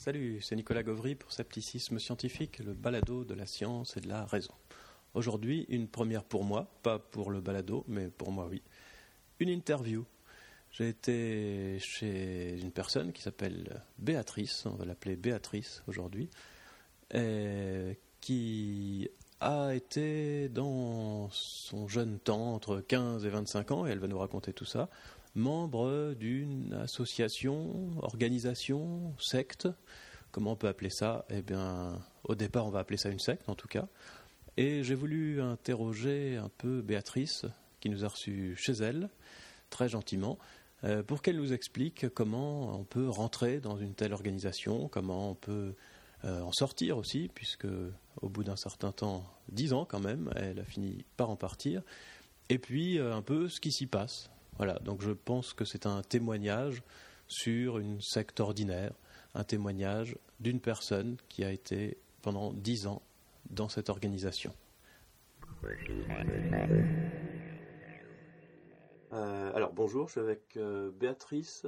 Salut, c'est Nicolas Gauvry pour Scepticisme Scientifique, le balado de la science et de la raison. Aujourd'hui, une première pour moi, pas pour le balado, mais pour moi oui. Une interview. J'ai été chez une personne qui s'appelle Béatrice, on va l'appeler Béatrice aujourd'hui, qui a été dans son jeune temps, entre 15 et 25 ans, et elle va nous raconter tout ça, membre d'une association, organisation, secte. Comment on peut appeler ça? Eh bien, au départ, on va appeler ça une secte, en tout cas. Et j'ai voulu interroger un peu Béatrice, qui nous a reçus chez elle, très gentiment, euh, pour qu'elle nous explique comment on peut rentrer dans une telle organisation, comment on peut euh, en sortir aussi, puisque au bout d'un certain temps, dix ans quand même, elle a fini par en partir, et puis euh, un peu ce qui s'y passe. Voilà, donc je pense que c'est un témoignage sur une secte ordinaire, un témoignage d'une personne qui a été pendant dix ans dans cette organisation. Euh, alors bonjour, je suis avec euh, Béatrice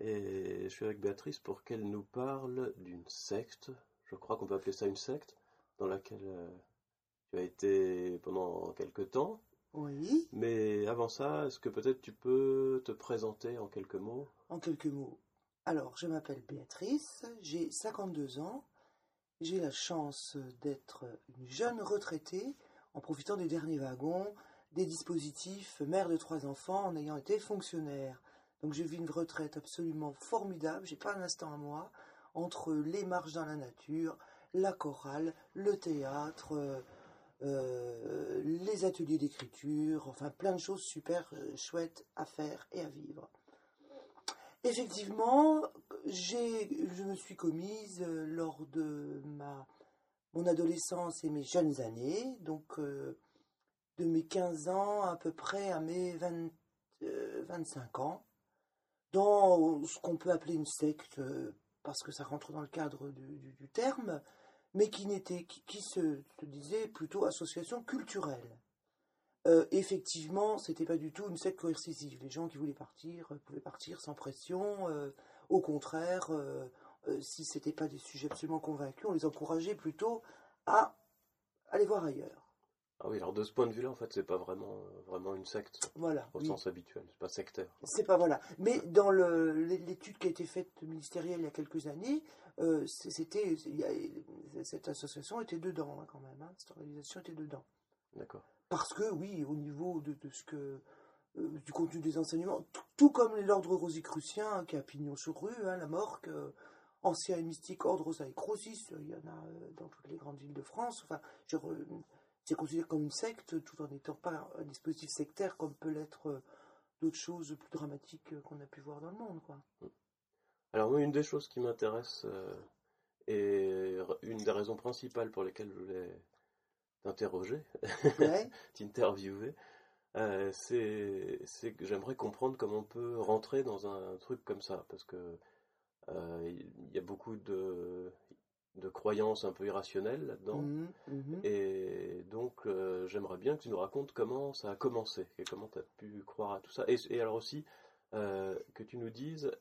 et je suis avec Béatrice pour qu'elle nous parle d'une secte, je crois qu'on peut appeler ça une secte, dans laquelle euh, tu as été pendant quelques temps. Oui. Mais avant ça, est-ce que peut-être tu peux te présenter en quelques mots? En quelques mots. Alors, je m'appelle Béatrice, j'ai 52 ans, j'ai la chance d'être une jeune retraitée en profitant des derniers wagons, des dispositifs, mère de trois enfants, en ayant été fonctionnaire. Donc j'ai vu une retraite absolument formidable, j'ai pas un instant à moi, entre les marches dans la nature, la chorale, le théâtre, euh, euh, les ateliers d'écriture, enfin plein de choses super euh, chouettes à faire et à vivre. Effectivement, je me suis commise euh, lors de ma, mon adolescence et mes jeunes années, donc de mes 15 ans à peu près à mes 25 ans, dans ce qu'on peut appeler une secte, parce que ça rentre dans le cadre du terme, mais qui, n'était, qui, se, disait plutôt association culturelle. Euh, effectivement, c'était pas du tout une secte coercitive. Les gens qui voulaient partir euh, pouvaient partir sans pression. Euh, au contraire, euh, si c'était pas des sujets absolument convaincus, on les encourageait plutôt à aller voir ailleurs. Ah oui, alors de ce point de vue-là, en fait, c'est pas vraiment, vraiment une secte. Voilà. Au sens habituel, c'est pas sectaire. C'est pas voilà. Mais dans l'étude qui a été faite ministérielle il y a quelques années, euh, c'était, cette association était dedans hein, quand même. Hein. cette organisation était dedans. D'accord. Parce que oui, au niveau de, ce que euh, du contenu des enseignements, tout, comme l'ordre rosicrucien hein, qui a pignon sur rue, la Morque, euh, ancien et mystique ordre Rosaïcrosis, il y en a dans toutes les grandes villes de France. Enfin, je c'est considéré comme une secte tout en n'étant pas un dispositif sectaire comme peut l'être euh, d'autres choses plus dramatiques euh, qu'on a pu voir dans le monde. Quoi. Alors moi, une des choses qui m'intéresse euh, et une des raisons principales pour lesquelles je voulais t'interroger, t'interviewer, c'est que j'aimerais comprendre comment on peut rentrer dans un truc comme ça, parce que il y a beaucoup de de croyances un peu irrationnelles là-dedans. Et donc, euh, j'aimerais bien que tu nous racontes comment ça a commencé et comment tu as pu croire à tout ça. Et, alors aussi, euh, que tu nous dises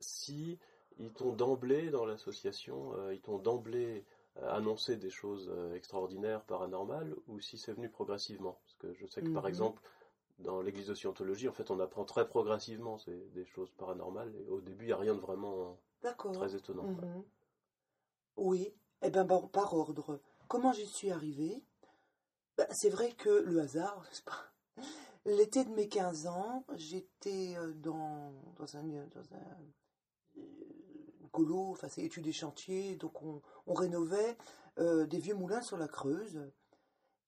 si ils t'ont d'emblée dans l'association, euh, ils t'ont d'emblée annoncé des choses extraordinaires, paranormales, ou si c'est venu progressivement? Parce que je sais que, par mhm. exemple, dans l'église de Scientologie, en fait, on apprend très progressivement des choses paranormales, et au début, il n'y a rien de vraiment très étonnant. Oui, eh bien par ordre. Comment j'y suis arrivée? Ben, C'est vrai que le hasard, L'été de mes 15 ans, j'étais euh, dans, dans un, dans un euh, colo, enfin c'est études et chantiers, donc on, rénovait euh, des vieux moulins sur la Creuse.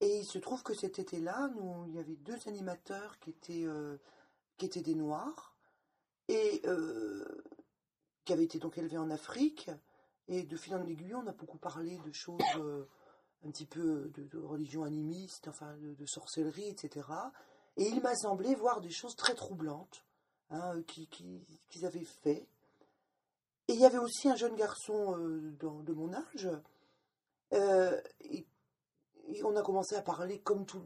Et il se trouve que cet été-là, il y avait deux animateurs qui étaient, des Noirs et qui avaient été donc élevés en Afrique et de fil en aiguille, on a beaucoup parlé de choses euh, un petit peu de, religion animiste, enfin de, sorcellerie, etc. Et il m'a semblé voir des choses très troublantes hein, qu'ils avaient fait. Et il y avait aussi un jeune garçon euh, de mon âge. Euh, et, on a commencé à parler comme tout,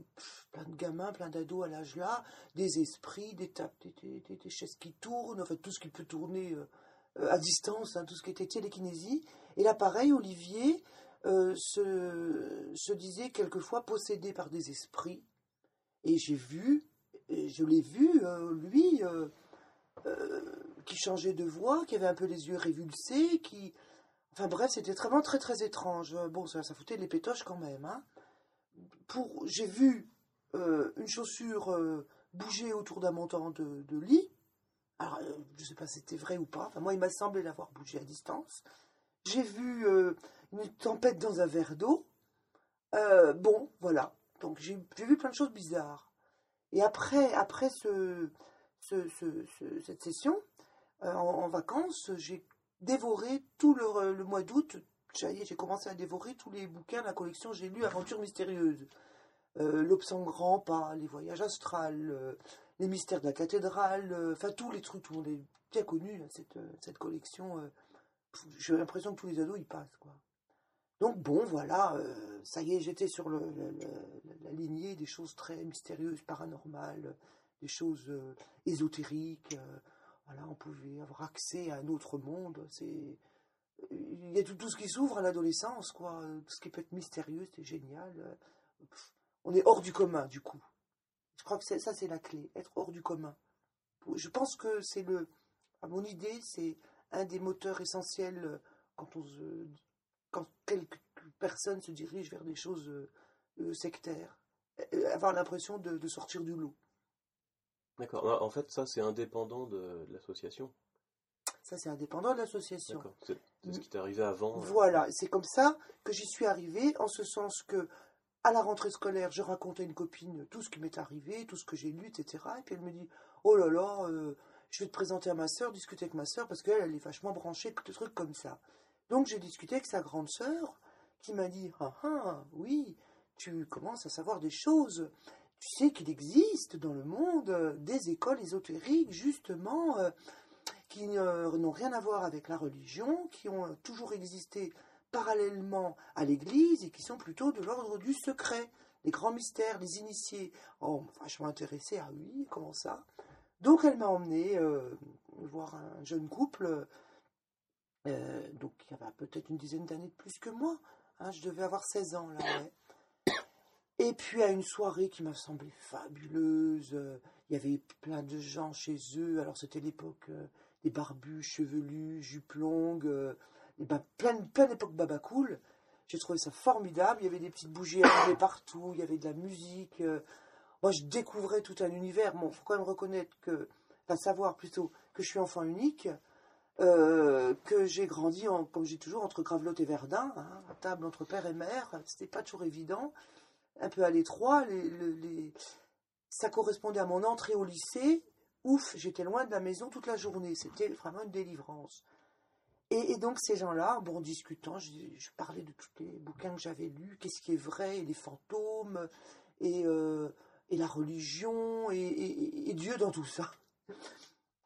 plein de gamins, plein d'ados à l'âge là, des esprits, des, des, des, chaises qui tournent, en fait tout ce qui peut tourner à distance, hein, tout ce qui était télékinésie. Et là, pareil, Olivier se, se disait quelquefois possédé par des esprits. Et j'ai vu, et je l'ai vu, lui, qui changeait de voix, qui avait un peu les yeux révulsés, qui... Enfin bref, c'était vraiment très très étrange. Bon, ça, ça foutait les pétoches quand même. Hein. Pour, j'ai vu une chaussure bouger autour d'un montant de, lit. Alors, je ne sais pas si c'était vrai ou pas. Enfin, moi, il m'a semblé l'avoir bougé à distance. J'ai vu une tempête dans un verre d'eau. bon, voilà. Donc, j'ai vu plein de choses bizarres. Et après, après ce, cette session, en, vacances, j'ai dévoré tout le, mois d'août. J'ai commencé à dévorer tous les bouquins de la collection J'ai lu Aventures mystérieuses. Euh, pas les voyages astrales, euh, les mystères de la cathédrale, euh, enfin tous les trucs, tout le monde est bien connu, cette, cette collection. J'ai l'impression que tous les ados y passent. Quoi. Donc bon, voilà, ça y est, j'étais sur la lignée des choses très mystérieuses, paranormales, des choses ésotériques. voilà, on pouvait avoir accès à un autre monde. C'est il y a tout, tout ce qui s'ouvre à l'adolescence, quoi. Tout ce qui peut être mystérieux, c'est génial on est hors du commun, du coup. Je crois que ça, c'est la clé, être hors du commun. Je pense que c'est le, à mon idée, c'est un des moteurs essentiels euh, quand on quand quelques personnes se dirigent vers des choses euh, euh, sectaires. Avoir l'impression de, sortir du lot. D'accord. En fait, ça, c'est indépendant de, l'association. Ça, c'est indépendant de l'association. D'accord. C'est ce qui t'est arrivé avant. Voilà. C'est comme ça que j'y suis arrivé, en ce sens que à la rentrée scolaire, je racontais à une copine tout ce qui m'est arrivé, tout ce que j'ai lu, etc. Et puis elle me dit Oh là là, euh, je vais te présenter à ma sœur, discuter avec ma sœur, parce qu'elle, elle est vachement branchée, des trucs comme ça. Donc j'ai discuté avec sa grande sœur, qui m'a dit Ah ah, oui, tu commences à savoir des choses. Tu sais qu'il existe dans le monde des écoles ésotériques, justement, euh, qui n'ont rien à voir avec la religion, qui ont toujours existé parallèlement à l'Église et qui sont plutôt de l'ordre du secret, les grands mystères, les initiés. Oh, vachement intéressée, ah oui, comment ça? Donc elle m'a emmené euh, voir un jeune couple, euh, donc il y avait peut-être une dizaine d'années de plus que moi, hein, je devais avoir 16 ans là, Et puis à une soirée qui m'a semblé fabuleuse, il y avait plein de gens chez eux, alors c'était l'époque euh, des barbus, chevelus, jupes longues, et ben, pleine, pleine époque Baba Cool. J'ai trouvé ça formidable. Il y avait des petites bougies allumées partout, il y avait de la musique. Euh. moi, je découvrais tout un univers. Bon, faut quand même reconnaître que, savoir plutôt que je suis enfant unique, euh, que j'ai grandi, comme j'ai toujours, entre Gravelotte et Verdun, hein, à table entre père et mère. C'était pas toujours évident. Un peu à l'étroit. Les, Ça correspondait à mon entrée au lycée. Ouf, j'étais loin de la maison toute la journée. C'était vraiment une délivrance. Et, donc ces gens-là, bon, en discutant, je, parlais de tous les bouquins que j'avais lus, qu'est-ce qui est vrai, les fantômes, et, euh, la religion, et, Dieu dans tout ça.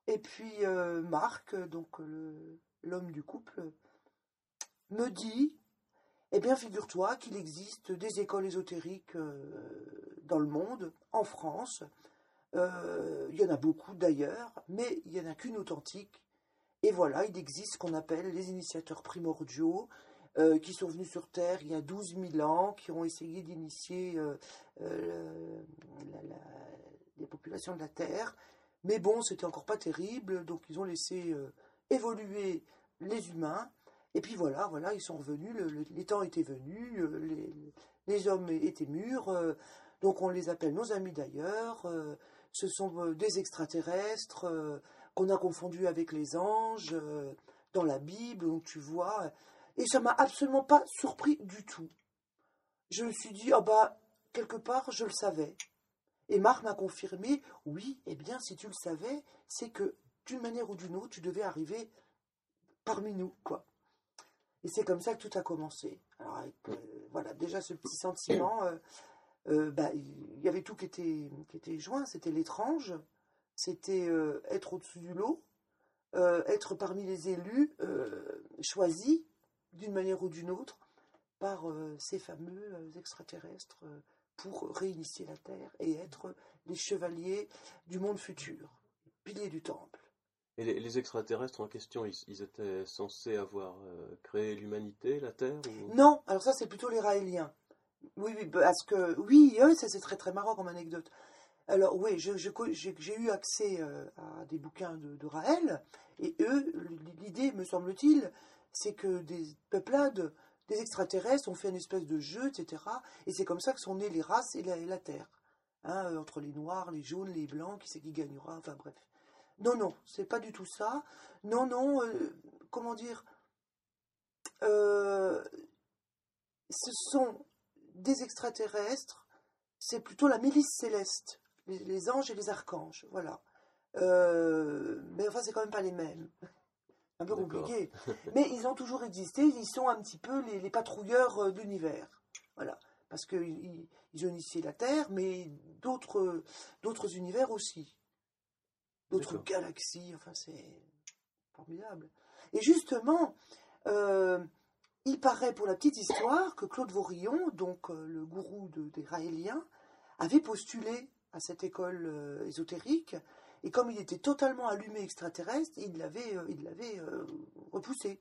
Et puis euh, Marc, donc l'homme du couple, me dit, eh bien figure-toi qu'il existe des écoles ésotériques euh, dans le monde, en France. Il y en a beaucoup d'ailleurs, mais il n'y en a qu'une authentique et voilà, il existe ce qu'on appelle les initiateurs primordiaux, euh, qui sont venus sur Terre il y a 12 000 ans, qui ont essayé d'initier euh, euh, les populations de la Terre. Mais bon, c'était encore pas terrible, donc ils ont laissé évoluer les humains. Et puis voilà, voilà, ils sont revenus, les temps étaient venus, les, les, hommes étaient mûrs, donc on les appelle nos amis d'ailleurs. ce sont des extraterrestres qu'on a confondu avec les anges euh, dans la Bible, donc tu vois. Et ça m'a absolument pas surpris du tout. Je me suis dit, ah bah, quelque part, je le savais. Et Marc m'a confirmé, oui, eh bien, si tu le savais, c'est que d'une manière ou d'une autre, tu devais arriver parmi nous, quoi. Et c'est comme ça que tout a commencé. Alors, euh, voilà, déjà ce petit sentiment, euh, bah, il y avait tout qui était, qui était joint, c'était l'étrange, c'était euh, être au-dessus du lot, euh, être parmi les élus euh, choisis d'une manière ou d'une autre par ces fameux extraterrestres pour réinitier la Terre et être les chevaliers du monde futur, piliers du temple. Et les, les extraterrestres en question, ils, ils étaient censés avoir euh, créé l'humanité, la Terre ou... Non, alors ça c'est plutôt les Raéliens. Oui, oui, parce que oui, oui, ça c'est très très marrant comme anecdote. Alors oui, je- je j'ai eu accès euh, à des bouquins de, de Raël, et eux, l'idée, me semble-t-il, c'est que des peuplades, des extraterrestres ont fait une espèce de jeu, etc. Et c'est comme ça que sont nées les races et la, Terre. Hein, euh, entre les noirs, les jaunes, les blancs, qui c'est qui gagnera, enfin bref. Non, non, c'est pas du tout ça. Non, non, euh, comment dire euh, Ce sont des extraterrestres, c'est plutôt la milice céleste, les, anges et les archanges, voilà. Mais enfin, c'est quand même pas les mêmes. Un peu compliqué. Mais ils ont toujours existé, ils sont un petit peu les, les patrouilleurs euh, de l'univers. Voilà. Parce qu'ils ils, ont initié la Terre, mais d'autres d'autres univers aussi. D'autres galaxies, enfin, c'est formidable. Et justement, euh, il paraît pour la petite histoire que Claude Vaurillon, donc euh, le gourou de- des Raéliens, avait postulé à cette école euh, ésotérique, et comme il était totalement allumé extraterrestre, il l'avait euh, il l'avait euh, repoussé.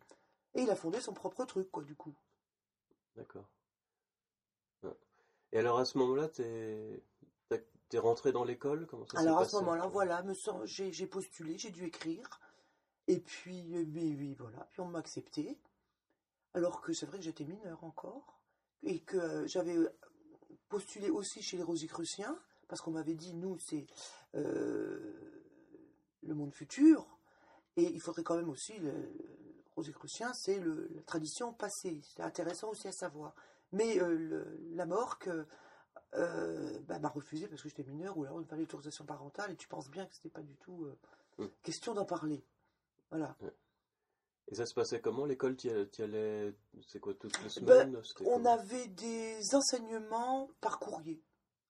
Et il a fondé son propre truc, quoi, du coup. D'accord. Et alors à ce moment-là, t'es t'es rentré dans l'école? Comment ça Alors à ce moment-là, voilà, me sens- j'ai postulé, j'ai dû écrire, et puis, euh, mais oui, voilà, puis on m'a accepté, alors que c'est vrai que j'étais mineure encore, et que euh, j'avais postulé aussi chez les Rosicruciens, parce qu'on m'avait dit, nous, c'est euh, le monde futur, et il faudrait quand même aussi, le, Rosicrucien, c'est la tradition passée, c'est intéressant aussi à savoir. Mais euh, le- la morque euh, bah, m'a refusé parce que j'étais mineure, ou alors il me fallait l'autorisation parentale, et tu penses bien que c'était pas du tout euh, Mm. question d'en parler. Voilà. Et ça se passait comment L'école, allais, t'y allais- c'est quoi, toutes les Ben, semaines? On avait des enseignements par courrier.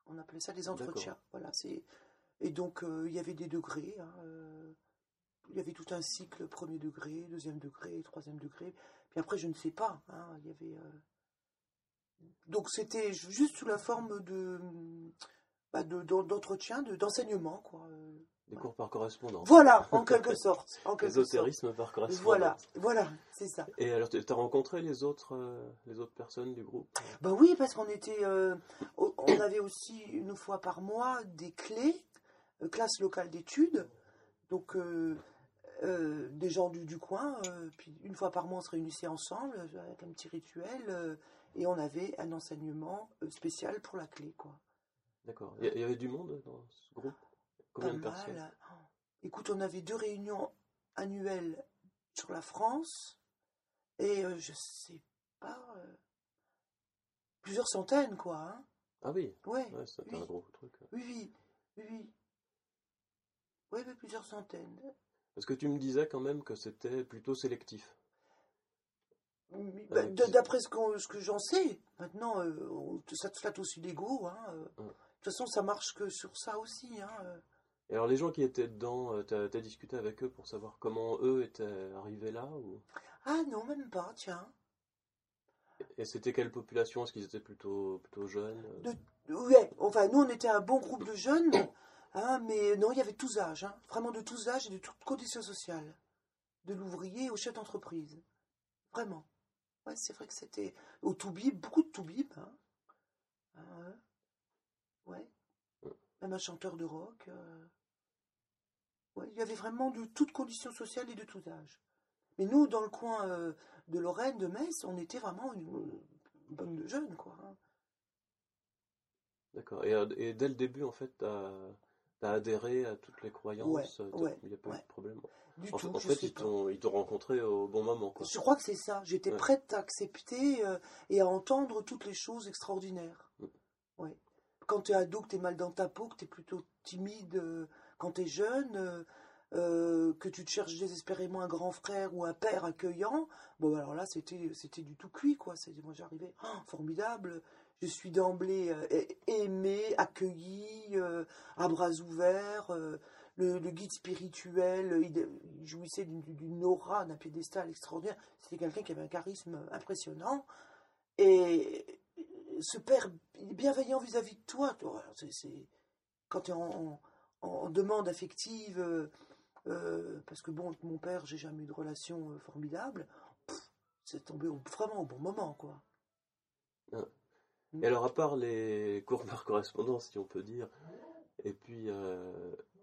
On appelait ça des entretiens. Voilà, c'est et donc euh, il y avait des degrés. hein, euh, il y avait tout un cycle premier degré, deuxième degré, troisième degré. Puis après, je ne sais pas. hein, il y avait euh, donc c'était ju- juste sous la forme de bah, de- d'en- d'entretien, de d'enseignement quoi. euh. Des cours par correspondance. Voilà, en quelque sorte. En quelque sorte. Ésotérisme par correspondance. Voilà, voilà, c'est ça. Et alors, t'as t'as rencontré les autres, euh, les autres personnes du groupe Bah oui, parce qu'on était, euh, on avait aussi une fois par mois des clés, euh, classe locale d'études, donc euh, euh, des gens du, du coin, euh, puis une fois par mois on se réunissait ensemble euh, avec un petit rituel euh, et on avait un enseignement euh, spécial pour la clé, quoi. D'accord. Il y, avait du monde dans ce groupe? Combien Pas de personnes mal. Oh. Écoute, on avait deux réunions annuelles sur la France et euh, je sais pas, euh, plusieurs centaines, quoi. Hein. Ah oui, Ouais. ouais, c'était oui. un gros truc. Oui, oui, oui, oui. Mais plusieurs centaines. Parce que tu me disais quand même que c'était plutôt sélectif. Bah, D'après ce, ce que j'en sais, maintenant, euh, on- ça te flatte aussi l'ego. Hein, euh. Ouais. De toute façon, ça marche que sur ça aussi. Hein, euh. Et alors les gens qui étaient dedans, euh, t'as as discuté avec eux pour savoir comment eux étaient arrivés là ou... Ah non, même pas, tiens. Et c'était quelle population? Est-ce qu'ils étaient plutôt, plutôt jeunes euh? De- Ouais, enfin, nous, on était un bon groupe de jeunes, hein, mais non, il y avait tous âges, hein, vraiment de tous âges et de toutes conditions sociales. De l'ouvrier au chef d'entreprise. Vraiment. Ouais, c'est vrai que c'était. Au Toubib, beaucoup de Toubib. Hein. Ouais. Même un chanteur de rock. euh. Ouais, il y avait vraiment de toutes conditions sociales et de tous âges. Mais nous, dans le coin euh, de Lorraine, de Metz, on était vraiment une, une bande de jeunes, quoi. hein. D'accord. Et, euh, et dès le début, en fait, t'as as adhéré à toutes les croyances Ouais, t'as- ouais, Il n'y a pas eu de problème. Du En, tout, en fait, ils t'ont ils t'ont rencontré au bon moment, quoi. Je crois que c'est ça. J'étais prête à accepter euh, et à entendre toutes les choses extraordinaires. Mm. Ouais. Quand tu es ado, que tu es mal dans ta peau, que tu es plutôt timide euh, quand tu es jeune, euh, euh, que tu te cherches désespérément un grand frère ou un père accueillant, bon alors là c'était du tout cuit quoi. C'est- Moi j'arrivais, oh, formidable, je suis d'emblée euh, aimé, accueilli, euh, à bras ouverts. le, guide spirituel, il, il jouissait d'une aura, d'un piédestal extraordinaire. C'était quelqu'un qui avait un charisme impressionnant. Et ce père, il est bienveillant vis-à-vis de toi. c'est- quand tu es en, en- en demande affective, euh, euh, parce que bon, mon père, j'ai jamais eu de relation euh, formidable. C'est tombé au- vraiment au bon moment, quoi. Et alors, à part les cours par correspondance, si on peut dire, et puis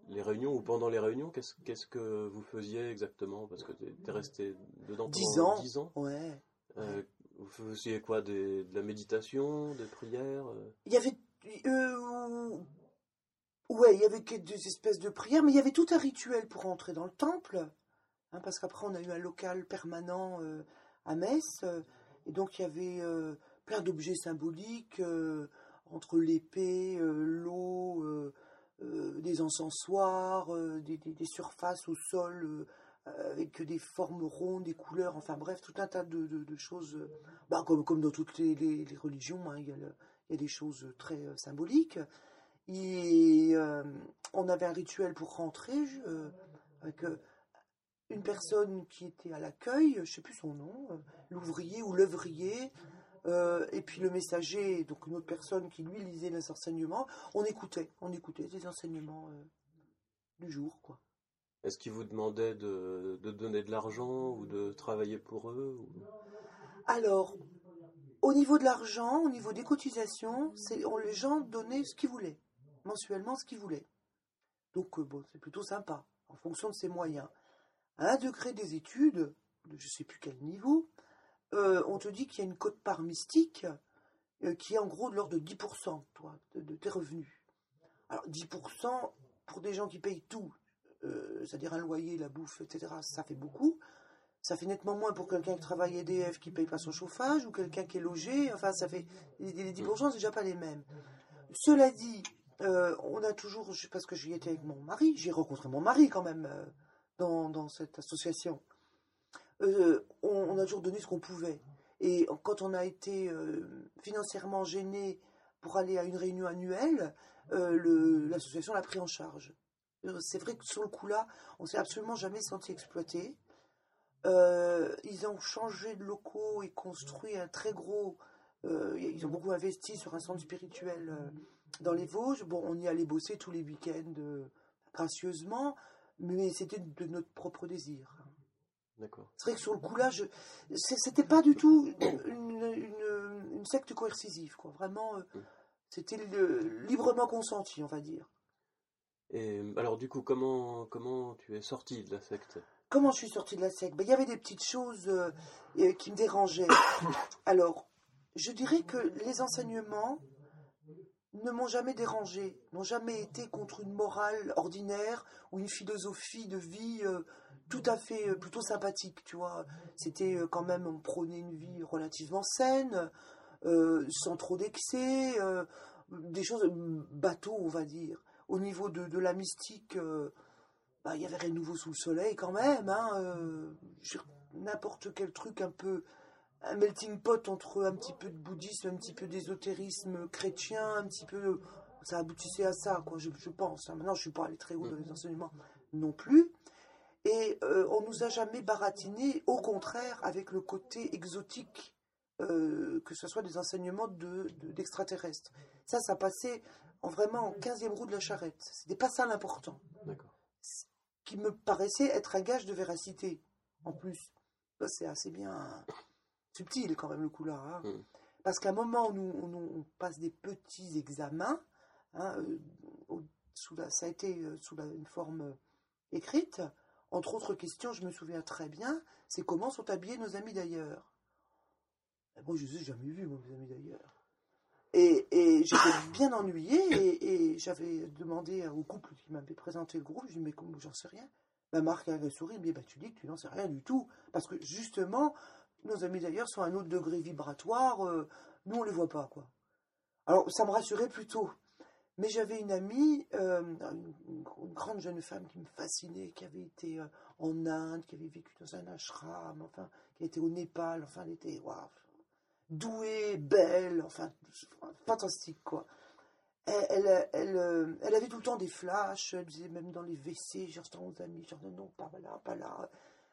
les réunions, ou pendant les réunions, qu'est-ce qu'est-ce que vous faisiez exactement? Parce que tu es resté dedans pendant Dix ans. 10 ans. Ouais. Euh, vous faisiez quoi De la méditation, des prières euh Il y avait. euh, ouais, il y avait des espèces de prières, mais il y avait tout un rituel pour entrer dans le temple. hein, parce qu'après, on a eu un local permanent euh, à Metz. euh, et donc, il y avait plein d'objets symboliques entre l'épée, l'eau, des encensoirs, des surfaces au sol. Avec des formes rondes, des couleurs, enfin bref, tout un tas de, choses, euh, bah, comme, comme dans toutes les, religions, hein, il, y a des choses très euh, symboliques. Et euh, on avait un rituel pour rentrer, avec une personne qui était à l'accueil, je sais plus son nom, l'ouvrier ou l'œuvrier, et puis le messager, donc une autre personne qui lui lisait les enseignements. On écoutait, on écoutait les enseignements du jour, quoi. Est-ce qu'ils vous demandaient de, donner de l'argent ou de travailler pour eux Alors, au niveau de l'argent, au niveau des cotisations, on, les gens donnaient ce qu'ils voulaient, mensuellement ce qu'ils voulaient. Donc, euh, bon, c'est plutôt sympa, en fonction de ses moyens. À un degré des études, de je ne sais plus quel niveau, euh, on te dit qu'il y a une cote-part mystique euh, qui est en gros de l'ordre de 10% toi, de, de tes revenus. Alors, 10% pour des gens qui payent tout, euh, c'est-à-dire un loyer, la bouffe, etc., ça fait beaucoup. Ça fait nettement moins pour quelqu'un qui travaille EDF qui paye pas son chauffage ou quelqu'un qui est logé. Enfin, ça fait les les 10%, c'est déjà pas les mêmes. Cela dit, euh, on a toujours, parce que j'y étais avec mon mari, j'ai rencontré mon mari quand même euh, dans, dans cette association. On, on a toujours donné ce qu'on pouvait. Et quand on a été financièrement gêné pour aller à une réunion annuelle, le- l'association l'a pris en charge. Euh, C'est vrai que sur le coup-là, on s'est absolument jamais senti exploité. Euh, ils ont changé de locaux et construit un très gros. euh, ils ont beaucoup investi sur un centre spirituel euh, dans les Vosges. Bon, on y allait bosser tous les week-ends gracieusement, mais c'était de notre propre désir. D'accord. C'est vrai que sur le coup-là, je... c'était pas du tout une, une- une secte coercitive, quoi. Vraiment, euh, c'était librement consenti, on va dire. Et alors, du coup, comment, comment tu es sorti de la secte? Comment je suis sortie de la secte? Ben, Il y avait des petites choses euh, qui me dérangeaient. Alors, je dirais que les enseignements ne m'ont jamais dérangé, n'ont jamais été contre une morale ordinaire ou une philosophie de vie euh, tout à fait euh, plutôt sympathique, tu vois. C'était quand même, on prônait une vie relativement saine, sans trop d'excès, des choses euh, bateau, on va dire. Au niveau de, de la mystique, euh, bah, il y avait rien de nouveau sous le soleil quand même. Hein, euh, N'importe quel truc un peu. Un melting pot entre un petit peu de bouddhisme, un petit peu d'ésotérisme chrétien, un petit peu. Ça aboutissait à ça, quoi, je, je pense. hein. Maintenant, je ne suis pas allé très haut dans les enseignements non plus. Et euh, on nous a jamais baratiné, au contraire, avec le côté exotique, euh, que ce soit des enseignements de- de- d'extraterrestres. ça, ça passait en vraiment en 15e roue de la charrette. C'était pas ça l'important D'accord. qui me paraissait être un gage de véracité, en plus. Ça, C'est assez bien subtil quand même le coup-là. hein. Mm. Parce qu'à un moment où nous, on passe des petits examens, hein, euh, au- sous la- ça a été euh, sous la- une forme écrite, entre autres questions, je me souviens très bien, c'est comment sont habillés nos amis d'ailleurs. Et Moi, je les ai jamais vus, moi, mes amis d'ailleurs. Et, et j'étais bien ennuyée et, et j'avais demandé au couple qui m'avait présenté le groupe, je lui ai dit, mais comment, j'en sais rien. Ma Marc avait souri, dit, bah, tu dis que tu n'en sais rien du tout. Parce que justement, nos amis d'ailleurs sont à un autre degré vibratoire, euh, nous on les voit pas, quoi. Alors, ça me rassurait plutôt. Mais j'avais une amie, euh, une, une grande jeune femme qui me fascinait, qui avait été euh, en Inde, qui avait vécu dans un ashram, enfin, qui était au Népal, enfin, elle était waouh, douée, belle, enfin, fantastique, quoi. Elle, elle, euh, elle avait tout le temps des flashs, elle disait même dans les WC, genre, c'est aux amis, genre, non, non, pas là, pas là.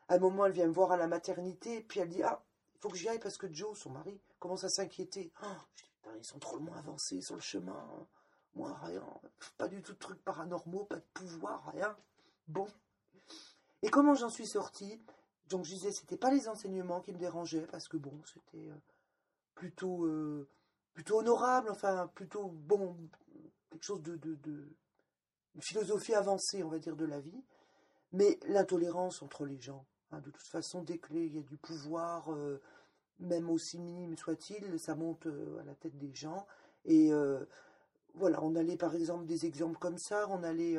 À un moment, elle vient me voir à la maternité, puis elle dit, ah, il faut que j'y aille parce que Joe, son mari, commence à s'inquiéter. Oh, je dis, putain, ils sont trop loin avancés sur le chemin. Moi, rien. Pas du tout de trucs paranormaux, pas de pouvoir, rien. Bon. Et comment j'en suis sortie? Donc je disais, c'était pas les enseignements qui me dérangeaient, parce que bon, c'était euh, plutôt, euh, plutôt honorable, enfin, plutôt bon, quelque chose de, de, philosophie avancée, on va dire, de la vie. Mais l'intolérance entre les gens, hein, de toute façon, dès qu'il y a du pouvoir, euh, même aussi minime soit-il, ça monte à la tête des gens. Et voilà, on allait par exemple des exemples comme ça, on allait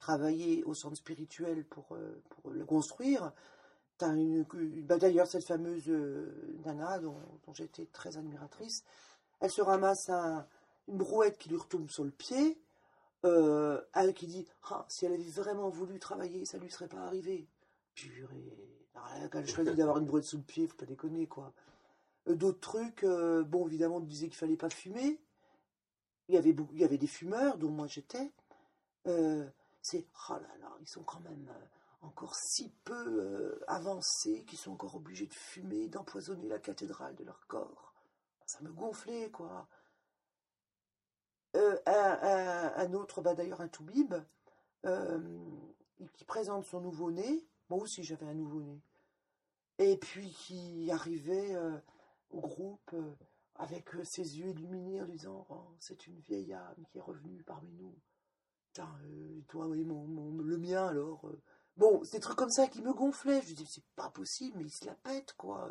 travailler au centre spirituel pour, pour le construire. Une, bah, D'ailleurs, cette fameuse Nana, dont, j'étais très admiratrice, elle se ramasse une brouette qui lui retombe sur le pied, euh, elle qui dit ah, si elle avait vraiment voulu travailler, ça lui serait pas arrivé. Purée, elle a choisi d'avoir une brouette sous le pied, faut pas déconner quoi. D'autres trucs, bon évidemment, on disait qu'il fallait pas fumer, il y avait, il y avait des fumeurs, dont moi j'étais. Euh, c'est, oh là là, ils sont quand même euh, encore si peu euh, avancés qu'ils sont encore obligés de fumer, d'empoisonner la cathédrale de leur corps. Ça me gonflait, quoi. un, autre, bah, d'ailleurs un toubib, qui présente son nouveau-né. Moi aussi j'avais un nouveau-né. Et puis qui arrivait au groupe avec euh, ses yeux illuminés en disant oh, C'est une vieille âme qui est revenue parmi nous. Putain, euh, toi, oui, mon, le mien alors. Euh. Bon, c'est des trucs comme ça qui me gonflaient. Je dis C'est pas possible, mais il se la pète, quoi.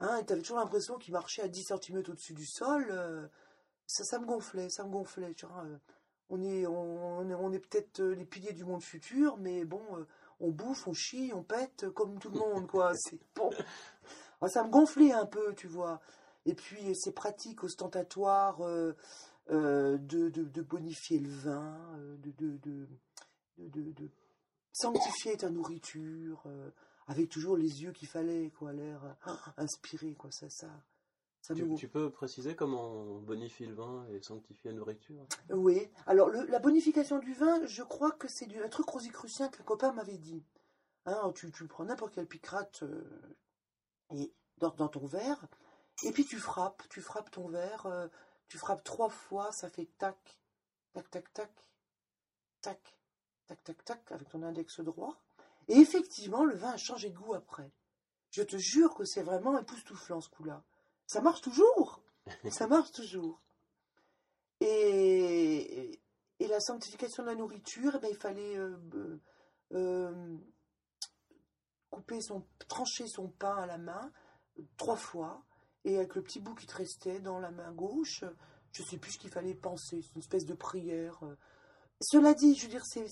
Hein, t'avais toujours l'impression qu'il marchait à 10 cm au-dessus du sol. ça, ça me gonflait, ça me gonflait. Vois, on est, on, est, on est peut-être les piliers du monde futur, mais bon, on bouffe, on chie, on pète comme tout le monde, quoi. C'est bon. ça me gonflait un peu, tu vois. Et puis ces pratiques ostentatoires euh, euh, de, de, bonifier le vin, euh, de, de, sanctifier ta nourriture, avec toujours les yeux qu'il fallait, quoi, l'air inspiré, quoi, ça, ça. tu, peux préciser comment on bonifie le vin et sanctifie la nourriture? Oui. Alors, la bonification du vin, je crois que c'est un truc rosicrucien qu'un copain m'avait dit. Hein, tu, tu, prends n'importe quel picrate et dans, dans, ton verre, et puis tu frappes, tu frappes ton verre, euh, tu frappes trois fois, ça fait tac, tac, tac, tac, tac, tac, tac, tac, avec ton index droit. Et effectivement, le vin a changé de goût après. Je te jure que c'est vraiment époustouflant ce coup-là. Ça marche toujours. Ça marche toujours. Et, et la sanctification de la nourriture, eh ben, il fallait euh, euh, couper son, trancher son pain à la main trois fois et avec le petit bout qui te restait dans la main gauche, je ne sais plus ce qu'il fallait penser, c'est une espèce de prière. Cela dit, je veux dire, c'est,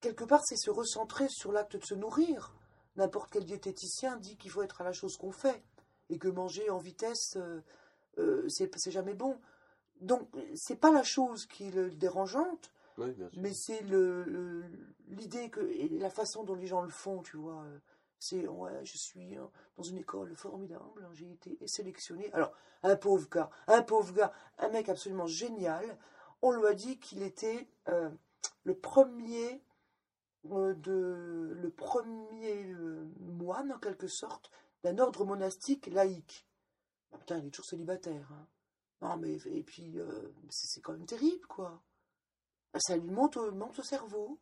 quelque part, c'est se recentrer sur l'acte de se nourrir. N'importe quel diététicien dit qu'il faut être à la chose qu'on fait et que manger en vitesse, euh, euh, c'est, jamais bon. Donc, c'est pas la chose qui est le, dérangeante, mais c'est le, l'idée que et la façon dont les gens le font, tu vois. C'est, ouais, je suis hein, dans une école formidable, hein, j'ai été sélectionné. Alors, un pauvre gars, un pauvre gars, un mec absolument génial. On lui a dit qu'il était euh, le premier euh, de, le premier euh, moine, en quelque sorte, d'un ordre monastique laïque. Ah, putain, il est toujours célibataire. Hein. Non, mais, et puis, c'est, quand même terrible, quoi. Ça lui monte, monte au cerveau.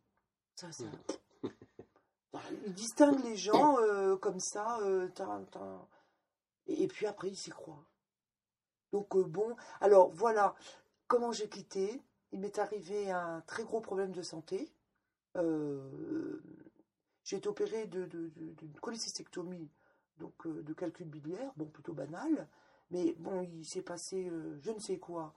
Ça, ça. Mmh. Il distingue les gens comme ça, euh, Et, puis après, il s'y croit. Donc bon, alors voilà comment j'ai quitté. Il m'est arrivé un très gros problème de santé. j'ai été opéré d'une cholécystectomie, donc de calcul biliaire, bon, plutôt banal. Mais bon, il s'est passé je ne sais quoi.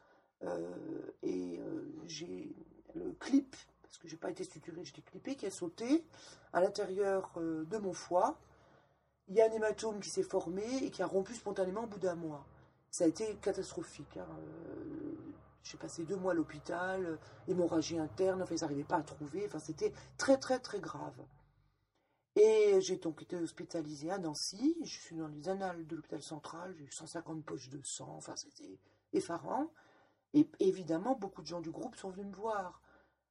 et j'ai le clip parce que j'ai pas été suturé, j'étais clippé, qui a sauté à l'intérieur euh, de mon foie. Il y a un hématome qui s'est formé et qui a rompu spontanément au bout d'un mois. Ça a été catastrophique. Hein. J'ai passé deux mois à l'hôpital, hémorragie interne, enfin, ils n'arrivaient pas à trouver. Enfin, c'était très, très, très grave. Et j'ai donc été hospitalisé à Nancy. Je suis dans les annales de l'hôpital central. J'ai eu 150 poches de sang. Enfin, c'était effarant. Et évidemment, beaucoup de gens du groupe sont venus me voir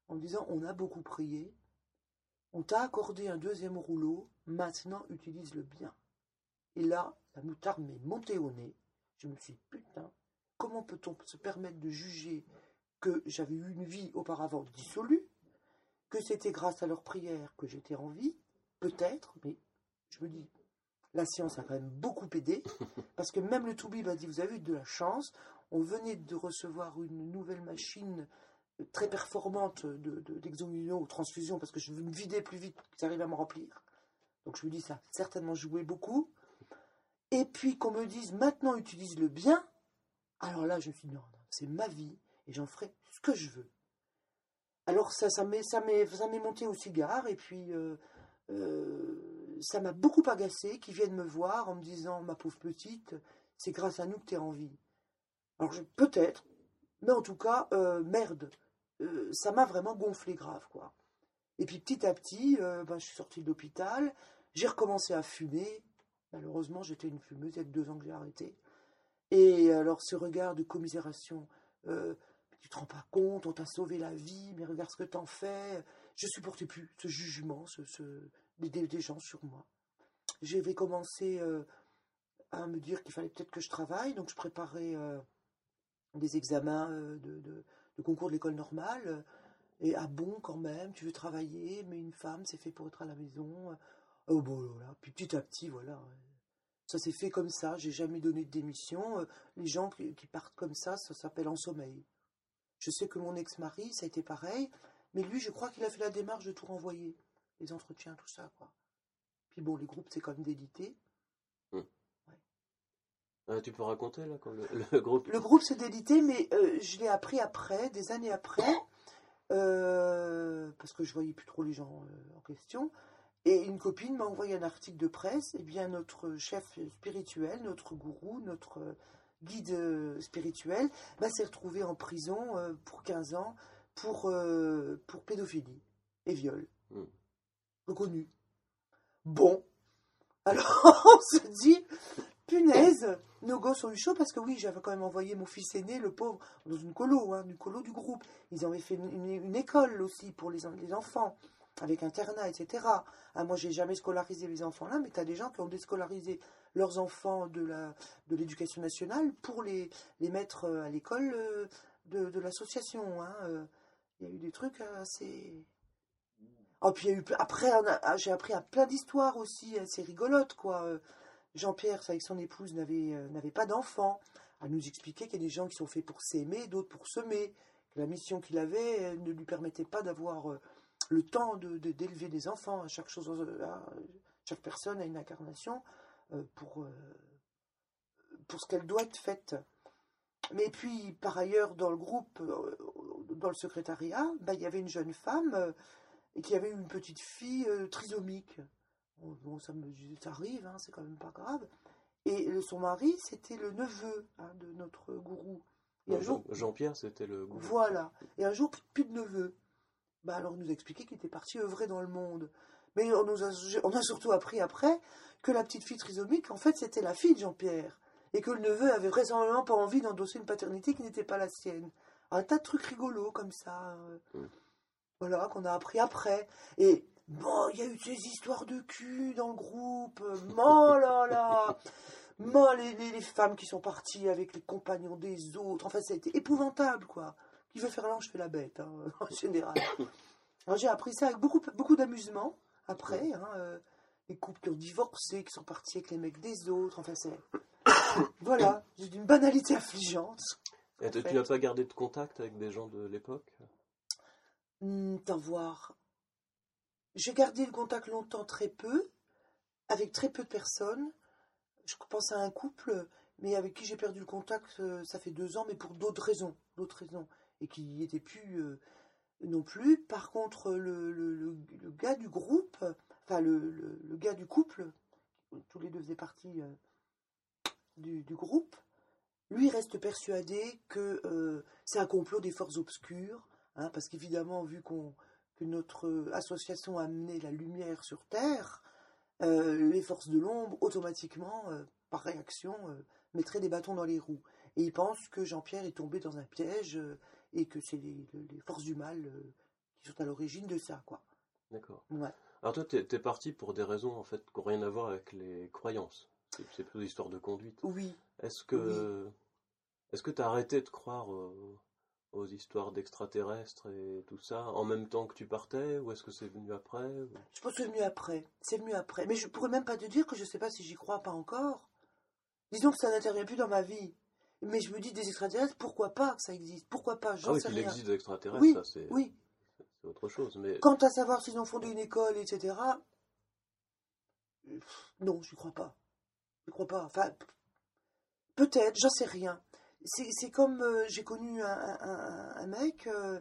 en disant on a beaucoup prié, on t'a accordé un deuxième rouleau, maintenant utilise-le bien. Et là, la moutarde m'est montée au nez. Je me suis dit, putain, comment peut-on se permettre de juger que j'avais eu une vie auparavant dissolue que c'était grâce à leurs prières que j'étais en vie, peut-être, mais je me dis, la science a quand même beaucoup aidé, parce que même le Toubib a dit, vous avez eu de la chance, on venait de recevoir une nouvelle machine très performante d'exomuno de, ou transfusion, parce que je veux me vider plus vite que arrive à me remplir. Donc je me dis, ça a certainement joué beaucoup. Et puis qu'on me dise, maintenant utilise-le bien, alors là, je me suis c'est ma vie, et j'en ferai ce que je veux. Alors ça, ça m'est, ça ça monté au cigare, et puis euh, euh, ça m'a beaucoup agacé qu'ils viennent me voir en me disant, ma pauvre petite, c'est grâce à nous que tu es en vie. Alors peut-être, mais en tout cas, euh, merde, ça m'a vraiment gonflé grave, quoi. Et puis petit à petit, ben, je suis sortie de l'hôpital, j'ai recommencé à fumer. Malheureusement, j'étais une fumeuse, il y a deux ans que j'ai arrêté. Et alors ce regard de commisération, euh, tu te rends pas compte, on t'a sauvé la vie, mais regarde ce que t'en fais. Je supportais plus ce jugement, ce, des, gens sur moi. J'avais commencé euh, à me dire qu'il fallait peut-être que je travaille, donc je préparais euh, des examens de, de, concours de l'école normale. Et ah bon, quand même, tu veux travailler, mais une femme, c'est fait pour être à la maison. Oh bon, voilà. Puis petit à petit, voilà. Ça s'est fait comme ça, j'ai jamais donné de démission. Euh, les gens qui, partent comme ça, ça s'appelle en sommeil. Je sais que mon ex-mari, ça a été pareil, mais lui, je crois qu'il a fait la démarche de tout renvoyer. Les entretiens, tout ça, quoi. Puis bon, les groupes, c'est quand même délité. Hum. Ah, tu peux raconter, là, quand le, groupe... Le groupe, c'est délité, mais euh, je l'ai appris après, des années après, euh, parce que je voyais plus trop les gens en question. Et une copine m'a envoyé un article de presse, et bien notre chef spirituel, notre gourou, notre guide spirituel, bah, s'est retrouvé en prison euh, pour 15 ans pour, euh, pour pédophilie et viol. Hmm. Reconnu. Bon. Alors on se dit, punaise, nos gosses ont eu chaud parce que oui, j'avais quand même envoyé mon fils aîné, le pauvre, dans une colo, hein, une colo du groupe. Ils avaient fait une, école aussi pour les, les enfants avec internat, etc. Ah, moi, j'ai jamais scolarisé les enfants là, mais tu as des gens qui ont déscolarisé leurs enfants de la de l'éducation nationale pour les, les mettre euh, à l'école euh, de, l'association. Hein. Euh. Il y a eu des trucs assez. Oh, puis il y a eu, après, ah, j'ai appris à plein d'histoires aussi, assez rigolotes, quoi. Jean-Pierre, avec son épouse, n'avait pas d'enfants. À nous expliquer qu'il y a des gens qui sont faits pour s'aimer, d'autres pour semer. La mission qu'il avait ne lui permettait pas d'avoir le temps d'élever de, d'élever des enfants. Chaque, chose, euh, chaque personne a une incarnation euh, pour, euh, pour ce qu'elle doit être faite. Mais puis, par ailleurs, dans le groupe, dans le secrétariat, bah, il y avait une jeune femme qui avait une petite fille trisomique. Bon, ça, me, ça arrive, hein, c'est quand même pas grave. Et son mari, c'était le neveu hein, de notre gourou. Jean-Pierre, c'était le gourou. Voilà. Et un jour, plus de neveu. Bah alors, il nous a expliqué qu'il était parti œuvrer dans le monde. Mais on, nous a, on a surtout appris après que la petite fille trisomique, en fait, c'était la fille de Jean-Pierre. Et que le neveu avait vraisemblablement pas envie d'endosser une paternité qui n'était pas la sienne. Un tas de trucs rigolos comme ça. Euh, mm. Voilà, qu'on a appris après. Et bon, il y a eu ces histoires de cul dans le groupe. Oh là là Moi, les, les, femmes qui sont parties avec les compagnons des autres. Enfin, ça a été épouvantable, quoi. Qui veut faire l'ange fait la bête, hein, en général. j'ai appris ça avec beaucoup, beaucoup d'amusement après. Hein, euh, les couples qui ont divorcé, qui sont partis avec les mecs des autres. Enfin, c'est. voilà, j'ai une banalité affligeante. Et tu n'as pas gardé de contact avec des gens de l'époque? Mmh, T'en voir. J'ai gardé le contact longtemps, très peu, avec très peu de personnes. Je pense à un couple, mais avec qui j'ai perdu le contact, euh, ça fait deux ans, mais pour d'autres raisons. D'autres raisons et qui n'y était plus euh, non plus. Par contre, le, le, gars du groupe, enfin le, gars du couple, tous les deux faisaient partie euh, du, groupe, lui reste persuadé que euh, c'est un complot des forces obscures, hein, parce qu'évidemment, vu qu'on que notre association a amené la lumière sur Terre, les forces de l'ombre, automatiquement, par réaction, mettraient des bâtons dans les roues. Et il pense que Jean-Pierre est tombé dans un piège et que c'est les, forces du mal euh, qui sont à l'origine de ça, quoi. D'accord. Alors toi, tu es, parti pour des raisons en fait qui n'ont rien à voir avec les croyances. C'est plutôt l'histoire de conduite. Oui. Est-ce que est-ce que tu as arrêté de croire aux histoires d'extraterrestres et tout ça en même temps que tu partais ou est-ce que c'est venu après ou- Je pense que c'est venu après. C'est venu après. Mais je pourrais même pas te dire que je sais pas si j'y crois pas encore. Disons que ça n'intervient plus dans ma vie. Mais je me dis des extraterrestres, pourquoi pas que ça existe Pourquoi pas Ah J'en oui, sais rien. existe des extraterrestres, Oui, ça c'est Oui. autre chose. Mais Quant à savoir s'ils ont fondé une école, etc. Non, je crois pas. Je crois pas. Enfin, peut-être, j'en sais rien. C'est comme euh, j'ai connu un, un- un- un mec. euh,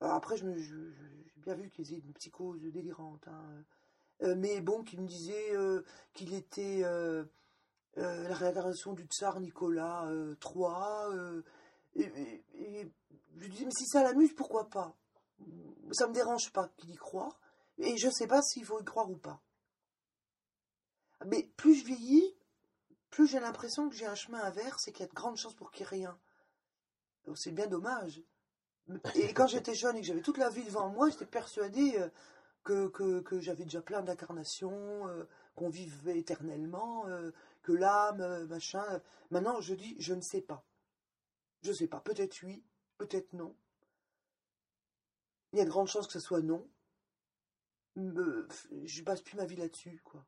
après, je me- je- je- j'ai bien vu qu'il faisait une psychose délirante. hein, euh, mais bon, qui me disait euh, qu'il était euh, la réincarnation du tsar Nicolas euh, III. euh, et, je disais, mais si ça l'amuse, pourquoi pas? Ça me dérange pas qu'il y croit. Et je sais pas s'il faut y croire ou pas. Mais plus je vieillis, plus j'ai l'impression que j'ai un chemin inverse et qu'il y a de grandes chances pour qu'il n'y ait rien. C'est bien dommage. Et quand j'étais jeune et que j'avais toute la vie devant moi, j'étais persuadée que, j'avais déjà plein d'incarnations, qu'on vivait éternellement, que l'âme, euh, machin. Maintenant, je dis, je ne sais pas. Je sais pas. Peut-être oui, peut-être non. Il y a de grandes chances que ce soit non. Me- je passe plus ma vie là-dessus, quoi.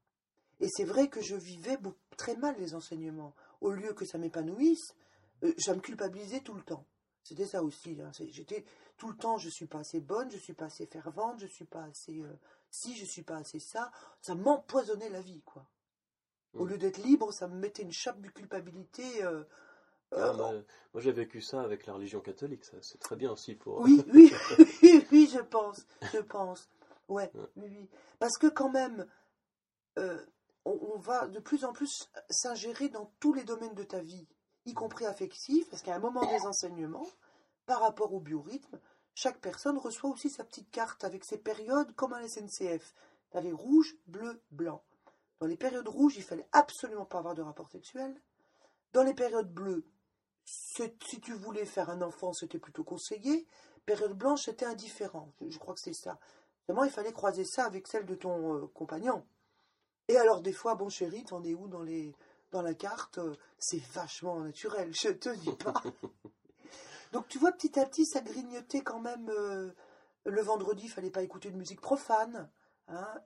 Et c'est vrai que je vivais très mal les enseignements. Au lieu que ça m'épanouisse, euh, ça me culpabilisait tout le temps. C'était ça aussi. hein. J'étais tout le temps, je suis pas assez bonne, je suis pas assez fervente, je suis pas assez euh, si, je suis pas assez ça. Ça m'empoisonnait la vie, quoi. Au lieu d'être libre, ça me mettait une chape de culpabilité. euh, Ah, euh, moi, moi, j'ai vécu ça avec la religion catholique, ça c'est très bien aussi pour. Oui, oui, oui, oui, je pense, je pense. Ouais, Ouais. oui, oui. Parce que quand même, euh, on, on va de plus en plus s'ingérer dans tous les domaines de ta vie, y compris affectif, parce qu'à un moment des enseignements, par rapport au biorhythme, chaque personne reçoit aussi sa petite carte avec ses périodes comme à la SNCF. Tu avais rouge, bleu, blanc. Dans les périodes rouges, il fallait absolument pas avoir de rapport sexuel. Dans les périodes bleues, si tu voulais faire un enfant, c'était plutôt conseillé. Période blanche, c'était indifférent. Je, je crois que c'est ça. Vraiment, il fallait croiser ça avec celle de ton euh, compagnon. Et alors, des fois, bon chéri, t'en es où dans, les, dans la carte Euh, C'est vachement naturel, je te dis pas. Donc, tu vois, petit à petit, ça grignotait quand même. euh, le vendredi, il fallait pas écouter de musique profane. Hein,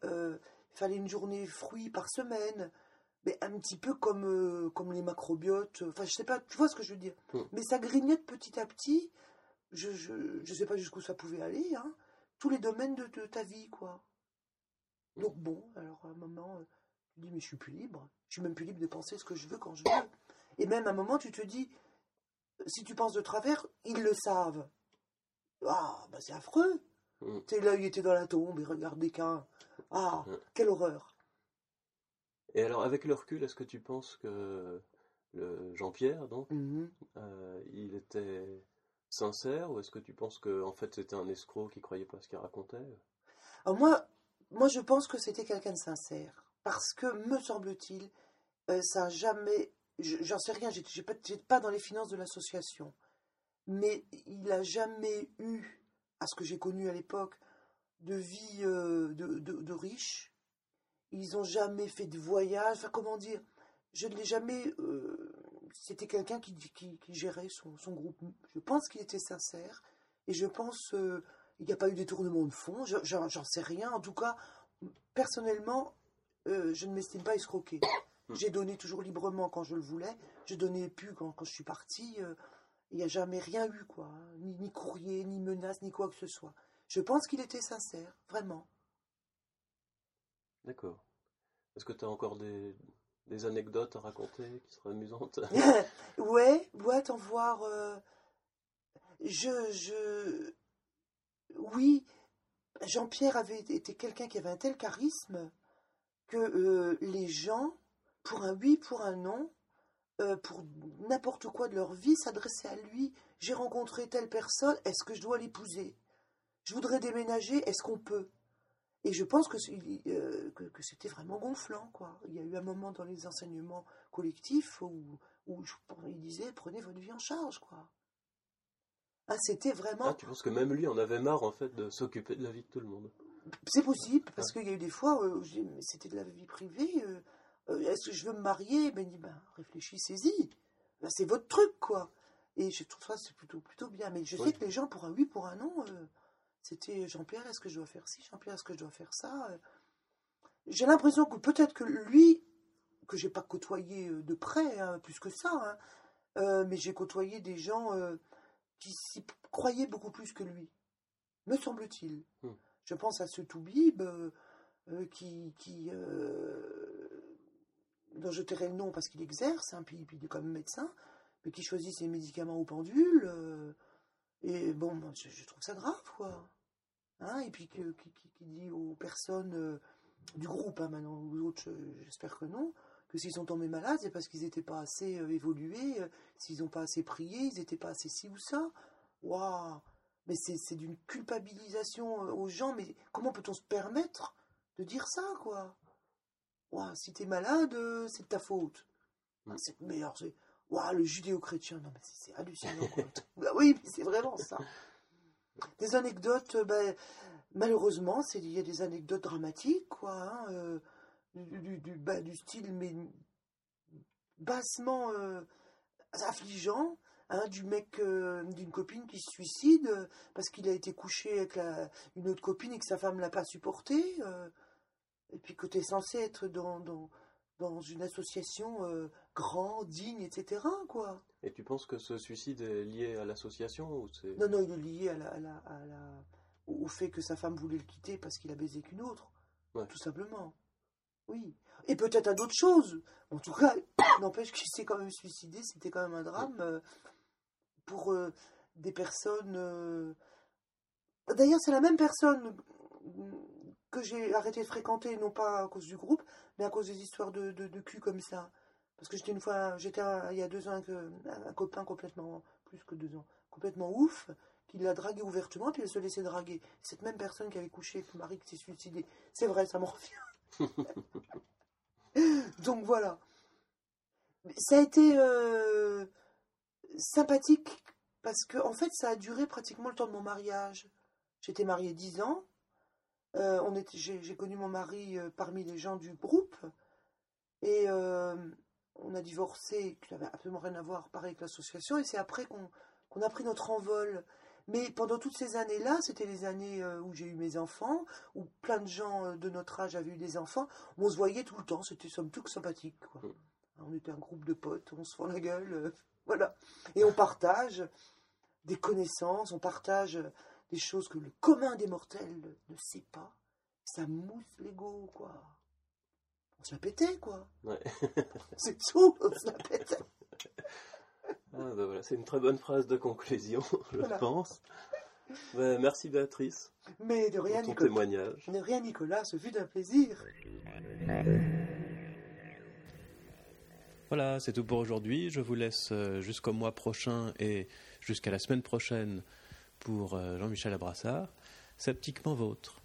fallait une journée fruits par semaine. Mais un petit peu comme, euh, comme les macrobiotes. Enfin, je sais pas, tu vois ce que je veux dire. Mm. Mais ça grignote petit à petit. Je je, je sais pas jusqu'où ça pouvait aller. Hein, tous les domaines de, de ta vie, quoi. Donc bon, alors à un moment, euh, tu dis, mais je suis plus libre. Je suis même plus libre de penser ce que je veux quand je veux. Et même à un moment, tu te dis, si tu penses de travers, ils le savent. Ah, bah c'est affreux. Mm. T'es là, il était dans la tombe, il regardait qu'un. Ah, Mm. quelle horreur. Et alors, avec le recul, est-ce que tu penses que le Jean-Pierre, donc, Mhm. euh, il était sincère ou est-ce que tu penses que en fait c'était un escroc qui croyait pas ce qu'il racontait? Alors moi, moi, je pense que c'était quelqu'un de sincère. Parce que, me semble-t-il, euh, ça a jamais... je- J'en sais rien, j'étais j'ai pas, pas dans les finances de l'association. Mais il n'a jamais eu, à ce que j'ai connu à l'époque, de vie euh, de, de. Ils n'ont jamais fait de voyage. Enfin, comment dire? Je ne l'ai jamais... euh, c'était quelqu'un qui, qui, qui gérait son, son groupe. Je pense qu'il était sincère. Et je pense... euh, il n'y a pas eu détournement de fonds, je- j'en sais rien. En tout cas, personnellement, euh, je ne m'estime pas escroqué. J'ai donné toujours librement quand je le voulais, je donnais plus quand, quand je suis partie. Il n'y a jamais rien eu, quoi. hein. Ni, ni courrier, ni menace, ni quoi que ce soit. Je pense qu'il était sincère, vraiment. D'accord. Est-ce que tu as encore des, des anecdotes à raconter qui seraient amusantes? Ouais, ouais, t'en voir. euh, je, je. Oui, Jean-Pierre avait été quelqu'un qui avait un tel charisme que euh, les gens, pour un oui, pour un non, euh, pour n'importe quoi de leur vie, s'adressaient à lui. J'ai rencontré telle personne, est-ce que je dois l'épouser? Je voudrais déménager, est-ce qu'on peut? Et je pense que, euh, que, que c'était vraiment gonflant, quoi. Il y a eu un moment dans les enseignements collectifs où, où je- il disait prenez votre vie en charge, quoi. Ah, c'était vraiment. Ah, tu penses que même lui en avait marre en fait de s'occuper de la vie de tout le monde? C'est possible, parce qu'il y a eu des fois euh, où je dis, mais c'était de la vie privée. Euh, Est-ce que je veux me marier? Ben, dit, ben, réfléchissez-y. Ben, c'est votre truc, quoi. Et je trouve ça c'est plutôt plutôt bien. Mais je Oui. sais que les gens pour un oui, pour un non, euh, c'était Jean-Pierre, est-ce que je dois faire ci, Jean-Pierre, est-ce que je dois faire ça? euh. J'ai l'impression que peut-être que lui, que j'ai pas côtoyé de près, hein, plus que ça, hein, euh, mais j'ai côtoyé des gens euh, qui s'y croyaient beaucoup plus que lui, me semble-t-il. Hmm. Je pense à ce Toubib euh, qui, qui dont je tairai le nom parce qu'il exerce, hein, puis, il est même médecin, mais qui choisit ses médicaments au pendule. euh, et bon, je, trouve ça grave, quoi. Hein, et puis qui, qui- dit aux personnes euh, du groupe, hein, maintenant, ou autres, je- j'espère que non, que s'ils sont tombés malades, c'est parce qu'ils n'étaient pas assez euh, évolués, s'ils n'ont pas assez prié, ils n'étaient pas assez ci ou ça. Waouh Mais c'est d'une culpabilisation aux gens, mais comment peut-on se permettre de dire ça, quoi? Ouah, si t'es malade, euh, c'est de ta faute. Mm. c'est meilleur, c'est. Ouah, le judéo-chrétien, non mais c'est hallucinant. quoi. Bah oui, c'est vraiment ça. Des anecdotes, euh, ben, malheureusement, c'est il y a des anecdotes dramatiques, quoi, hein, euh, du, bah, du style mais bassement euh, affligeant. hein, du mec, euh, d'une copine qui se suicide parce qu'il a été couché avec la- une autre copine et que sa femme l'a pas supporté. Et puis que tu es censé être dans, dans, dans une association euh, grand, digne, etc. Quoi. Et tu penses que ce suicide est lié à l'association ou c'est... Non, non, il est lié à la, à la- à la- au fait que sa femme voulait le quitter parce qu'il a baisé qu'une autre. Ouais. Tout simplement. Oui. Et peut-être à d'autres choses. En tout cas, n'empêche qu'il s'est quand même suicidé. C'était quand même un drame euh, pour euh, des personnes. D'ailleurs, c'est la même personne que j'ai arrêté de fréquenter, non pas à cause du groupe, mais à cause des histoires de, de, de cul comme ça. Parce que j'étais une fois, j'étais il y a deux ans avec euh, un copain complètement, plus que deux ans, complètement ouf, qui l'a dragué ouvertement, puis elle se laissait draguer. Cette même personne qui avait couché avec le mari qui s'est suicidé. C'est vrai, ça m'en revient. Donc voilà. Ça a été euh, sympathique parce que en fait ça a duré pratiquement le temps de mon mariage. J'étais mariée dix ans. Euh, on était, j'ai, connu mon mari euh, parmi les gens du groupe et euh, on a divorcé, qui n'avait absolument rien à voir pareil avec l'association et c'est après qu'on, a pris notre envol. Mais pendant toutes ces années-là, c'était les années où j'ai eu mes enfants, où plein de gens de notre âge avaient eu des enfants. On se voyait tout le temps, c'était somme toute sympathique. Quoi. Mm. On était un groupe de potes, on se fend la gueule, voilà. Et on partage des connaissances, on partage des choses que le commun des mortels ne sait pas. Ça mousse l'ego, quoi. On se la pétait, quoi. Ouais. C'est tout, on se la pétait. Ah, bah voilà, c'est une très bonne phrase de conclusion, je Voilà. pense. Bah, merci Béatrice Mais de pour rien, ton Nicolas. témoignage. De rien, Nicolas, ce fut un plaisir. Voilà, c'est tout pour aujourd'hui. Je vous laisse euh, jusqu'au mois prochain et jusqu'à la semaine prochaine pour euh, Jean-Michel Abrassard. Sceptiquement vôtre.